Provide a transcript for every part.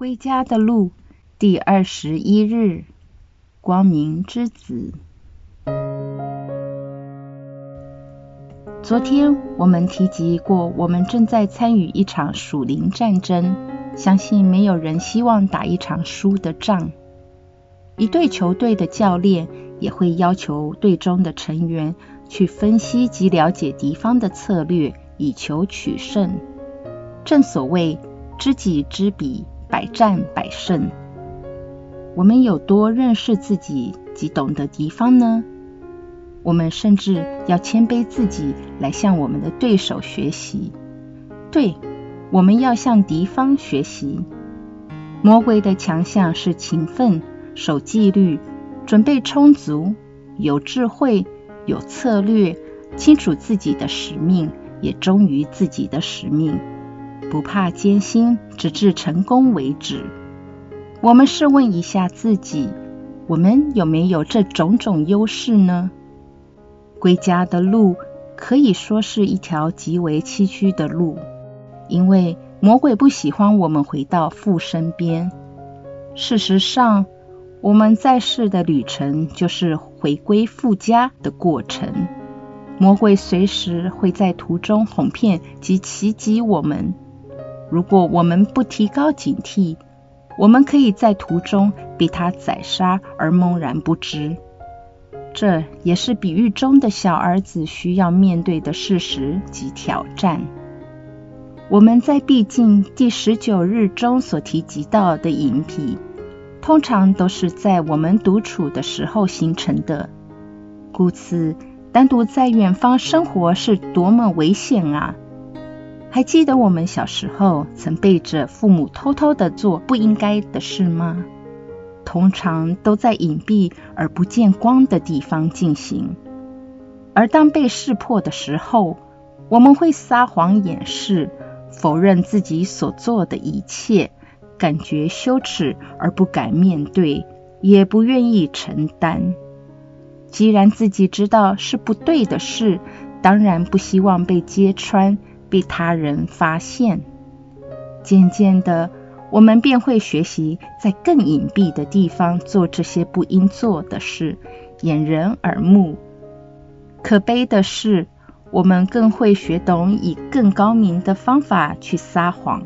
归家的路，第二十一日，光明之子。昨天我们提及过，我们正在参与一场属灵战争，相信没有人希望打一场输的仗。一队球队的教练也会要求队中的成员去分析及了解敌方的策略，以求取胜。正所谓知己知彼。百战百胜，我们有多认识自己及懂得敌方呢？我们甚至要谦卑自己，来向我们的对手学习。对，我们要向敌方学习。魔鬼的强项是勤奋、守纪律、准备充足、有智慧、有策略、清楚自己的使命，也忠于自己的使命。不怕艰辛，直至成功为止。我们试问一下自己：我们有没有这种种优势呢？归家的路可以说是一条极为崎岖的路，因为魔鬼不喜欢我们回到父身边。事实上，我们在世的旅程就是回归父家的过程。魔鬼随时会在途中哄骗及袭击我们。如果我们不提高警惕，我们可以在途中被他宰杀而懵然不知。这也是比喻中的小儿子需要面对的事实及挑战。我们在毕竟第十九日中所提及到的隐蔽，通常都是在我们独处的时候形成的。故此，单独在远方生活是多么危险啊！还记得我们小时候曾背着父母偷偷的做不应该的事吗？通常都在隐蔽而不见光的地方进行。而当被识破的时候，我们会撒谎掩饰，否认自己所做的一切，感觉羞耻而不敢面对，也不愿意承担。既然自己知道是不对的事，当然不希望被揭穿。被他人发现，渐渐的，我们便会学习在更隐蔽的地方做这些不应做的事，掩人耳目。可悲的是，我们更会学懂以更高明的方法去撒谎。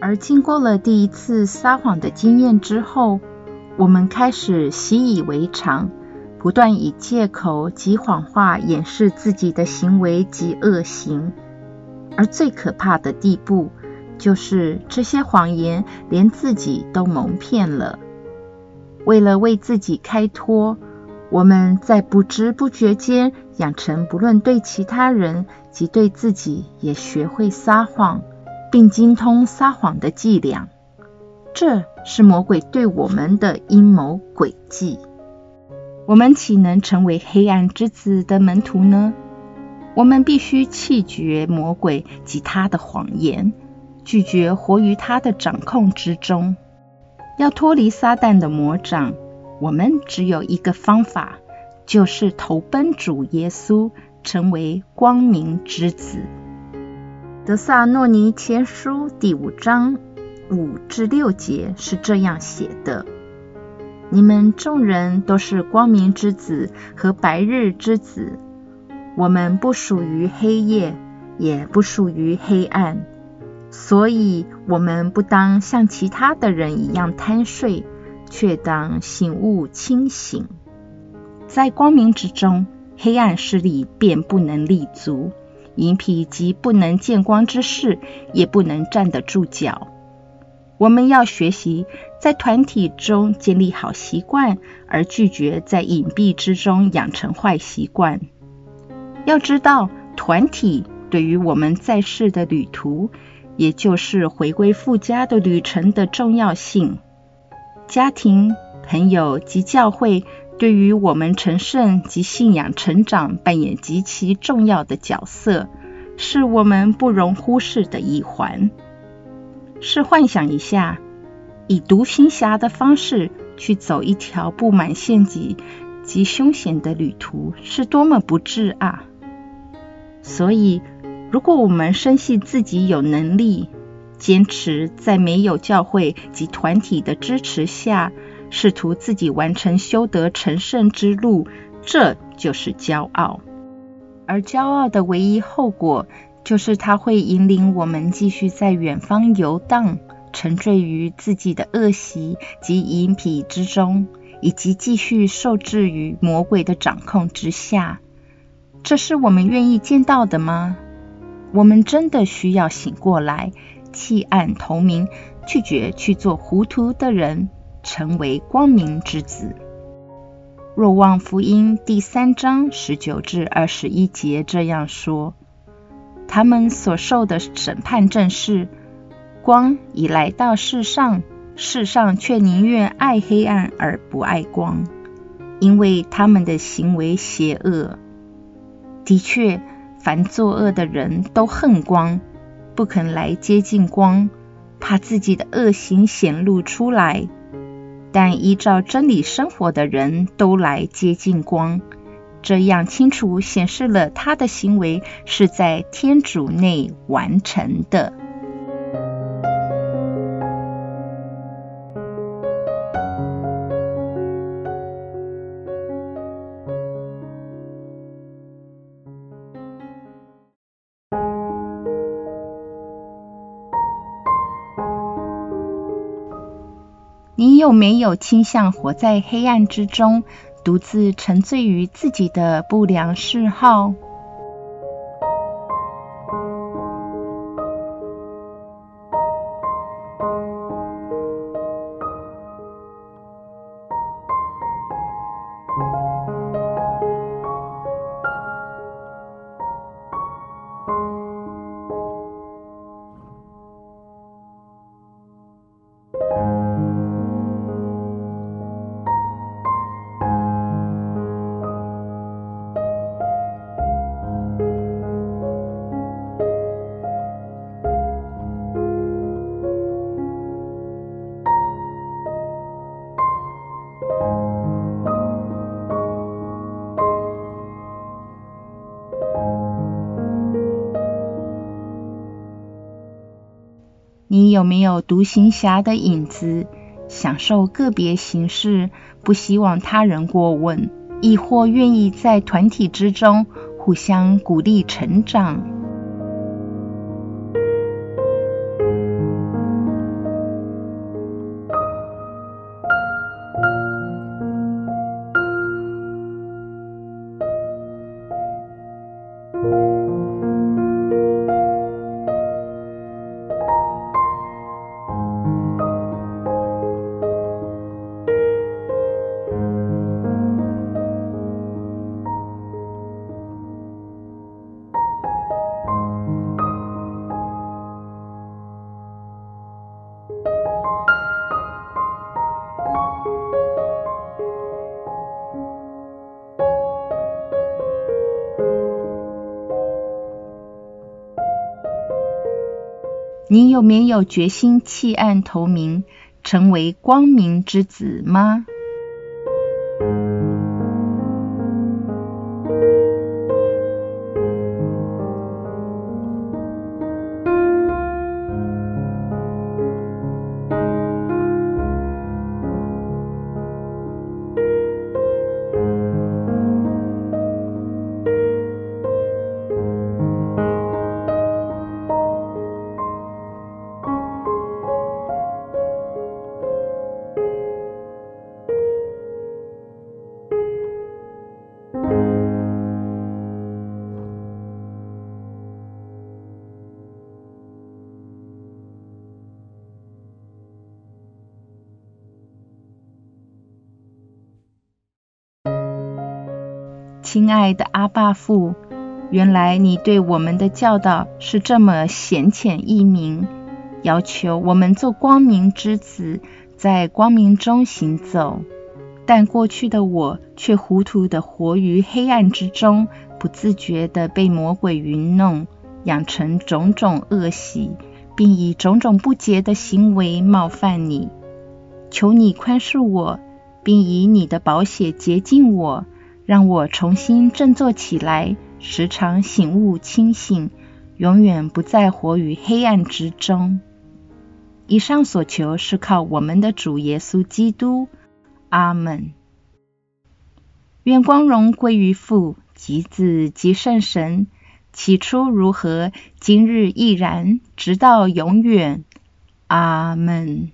而经过了第一次撒谎的经验之后，我们开始习以为常，不断以借口及谎话掩饰自己的行为及恶行。而最可怕的地步，就是这些谎言连自己都蒙骗了。为了为自己开脱，我们在不知不觉间养成不论对其他人及对自己也学会撒谎，并精通撒谎的伎俩。这是魔鬼对我们的阴谋诡计。我们岂能成为黑暗之子的门徒呢？我们必须弃绝魔鬼及他的谎言，拒绝活于他的掌控之中。要脱离撒旦的魔掌，我们只有一个方法，就是投奔主耶稣，成为光明之子。德萨诺尼前书第五章五至六节是这样写的：你们众人都是光明之子和白日之子。我们不属于黑夜，也不属于黑暗，所以我们不当像其他的人一样贪睡，却当醒悟清醒。在光明之中，黑暗势力便不能立足；隐蔽及不能见光之事，也不能站得住脚。我们要学习在团体中建立好习惯，而拒绝在隐蔽之中养成坏习惯。要知道，团体对于我们在世的旅途，也就是回归父家的旅程的重要性。家庭、朋友及教会对于我们成圣及信仰成长扮演极其重要的角色，是我们不容忽视的一环。试幻想一下，以独行侠的方式去走一条布满陷阱及凶险的旅途，是多么不智啊！所以，如果我们深信自己有能力，坚持在没有教会及团体的支持下，试图自己完成修德成圣之路，这就是骄傲。而骄傲的唯一后果，就是它会引领我们继续在远方游荡，沉醉于自己的恶习及淫癖之中，以及继续受制于魔鬼的掌控之下。这是我们愿意见到的吗？我们真的需要醒过来，弃暗投明，拒绝去做糊涂的人，成为光明之子。若望福音第三章十九至二十一节这样说：他们所受的审判正是光已来到世上，世上却宁愿爱黑暗而不爱光，因为他们的行为邪恶。的确，凡作恶的人都恨光，不肯来接近光，怕自己的恶行显露出来。但依照真理生活的人都来接近光，这样清楚显示了他的行为是在天主内完成的。你有没有倾向活在黑暗之中，独自沉醉于自己的不良嗜好？你有没有独行侠的影子，享受个别形式，不希望他人过问，亦或愿意在团体之中互相鼓励成长？你有没有决心弃暗投明，成为光明之子吗？亲爱的阿爸父，原来你对我们的教导是这么显浅易明，要求我们做光明之子，在光明中行走。但过去的我却糊涂的活于黑暗之中，不自觉的被魔鬼愚弄，养成种种恶习，并以种种不洁的行为冒犯你。求你宽恕我，并以你的宝血洁净我。让我重新振作起来，时常醒悟清醒，永远不再活于黑暗之中。以上所求是靠我们的主耶稣基督。阿门。愿光荣归于父、及子、及圣神。起初如何，今日亦然，直到永远。阿门。